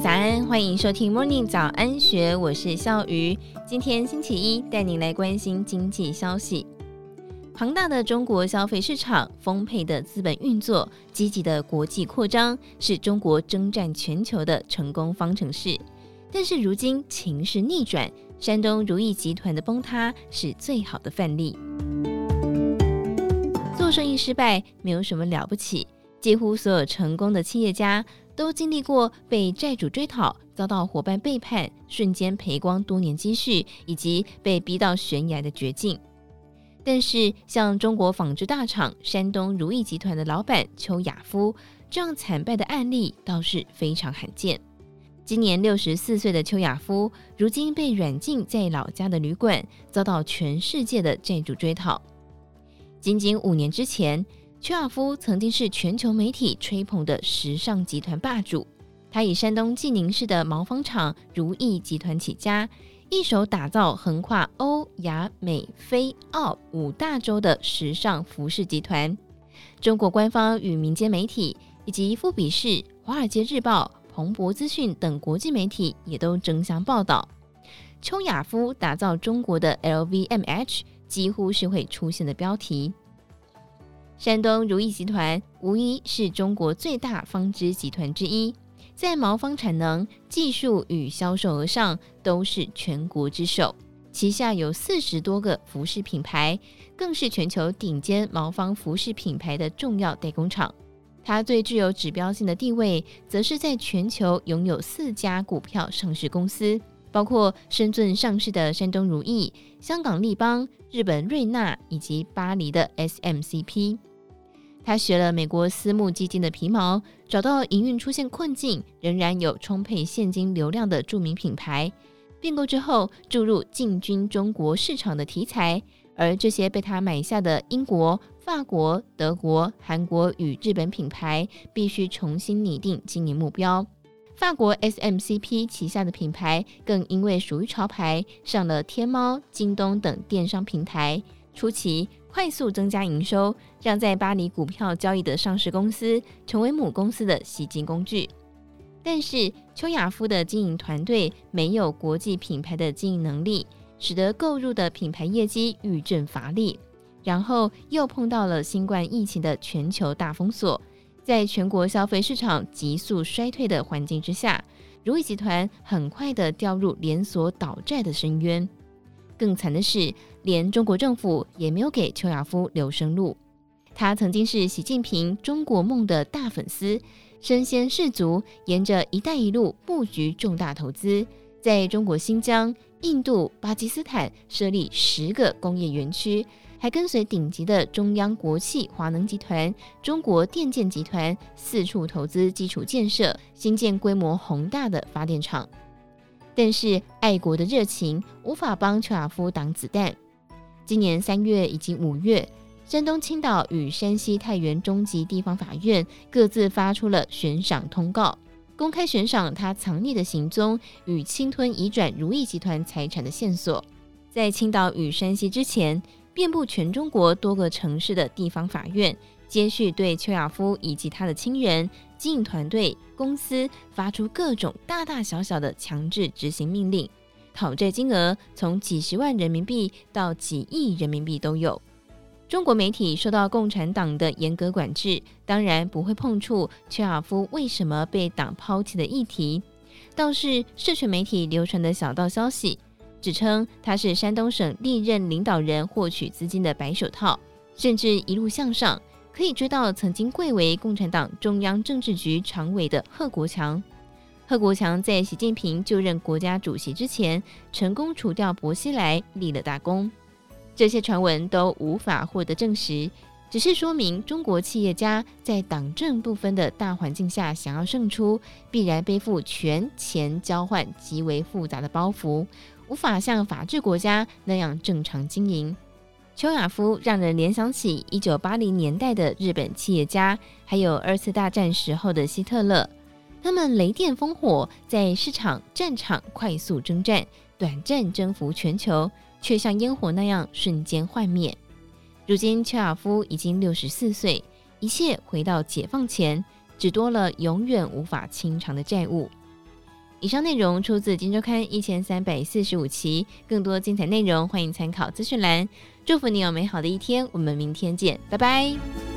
早安，欢迎收听 Morning 早安学，我是笑鱼。今天星期一，带您来关心经济消息。庞大的中国消费市场、丰沛的资本运作、积极的国际扩张，是中国征战全球的成功方程式。但是如今情势逆转，山东如意集团的崩塌是最好的范例。做生意失败没有什么了不起，几乎所有成功的企业家都经历过被债主追讨、遭到伙伴背叛、瞬间赔光多年积蓄，以及被逼到悬崖的绝境。但是，像中国纺织大厂山东如意集团的老板邱亚夫这样惨败的案例倒是非常罕见。今年六十四岁的邱亚夫，如今被软禁在老家的旅馆，遭到全世界的债主追讨。仅仅五年之前，邱亚夫曾经是全球媒体吹捧的时尚集团霸主，他以山东济宁市的毛纺厂如意集团起家。一手打造横跨欧亚美非澳五大洲的时尚服饰集团，中国官方与民间媒体以及富比士、华尔街日报、彭博资讯等国际媒体也都争相报道。邱亚夫打造中国的 LVMH，几乎是会出现的标题。山东如意集团无疑是中国最大纺织集团之一。在毛纺产能、技术与销售额上都是全国之首，旗下有四十多个服饰品牌，更是全球顶尖毛纺服饰品牌的重要代工厂。它最具有指标性的地位，则是在全球拥有四家股票上市公司，包括深圳上市的山东如意、香港利邦、日本瑞纳以及巴黎的 SMCP。他学了美国私募基金的皮毛，找到营运出现困境，仍然有充沛现金流量的著名品牌，并购之后注入进军中国市场的题材，而这些被他买下的英国、法国、德国、韩国与日本品牌，必须重新拟定经营目标。法国 SMCP 旗下的品牌更因为属于潮牌，上了天猫、京东等电商平台，初期，快速增加营收，让在巴黎股票交易的上市公司成为母公司的吸金工具。但是邱亚夫的经营团队没有国际品牌的经营能力，使得购入的品牌业绩愈见乏力。然后又碰到了新冠疫情的全球大封锁，在全国消费市场急速衰退的环境之下，如意集团很快的掉入连锁倒债的深渊。更惨的是，连中国政府也没有给邱亚夫留生路。他曾经是习近平中国梦的大粉丝，身先士卒，沿着“一带一路”布局重大投资，在中国新疆、印度、巴基斯坦设立十个工业园区，还跟随顶级的中央国企华能集团、中国电建集团四处投资基础建设，新建规模宏大的发电厂。但是爱国的热情无法帮邱亚夫挡子弹。今年三月以及五月，山东青岛与山西太原中级地方法院各自发出了悬赏通告，公开悬赏他藏匿的行踪与侵吞移转如意集团财产的线索。在青岛与山西之前，遍布全中国多个城市的地方法院，接续对邱亚夫以及他的亲人、经营团队、公司发出各种大大小小的强制执行命令，讨债金额从几十万人民币到几亿人民币都有。中国媒体受到共产党的严格管制，当然不会碰触邱亚夫为什么被党抛弃的议题。倒是社群媒体流传的小道消息，指称他是山东省历任领导人获取资金的白手套，甚至一路向上。可以追到曾经贵为共产党中央政治局常委的贺国强。贺国强在习近平就任国家主席之前，成功除掉薄熙来，立了大功。这些传闻都无法获得证实，只是说明中国企业家在党政不分的大环境下想要胜出，必然背负权钱交换极为复杂的包袱，无法像法治国家那样正常经营。邱亚夫让人联想起一九八零年代的日本企业家，还有二次大战时候的希特勒。他们雷电烽火，在市场战场快速征战，短暂征服全球，却像烟火那样瞬间幻灭。如今邱亚夫已经六十四岁，一切回到解放前，只多了永远无法清偿的债务。以上内容出自《金周刊》一千三百四十五期，更多精彩内容欢迎参考资讯栏。祝福你有美好的一天，我们明天见，拜拜。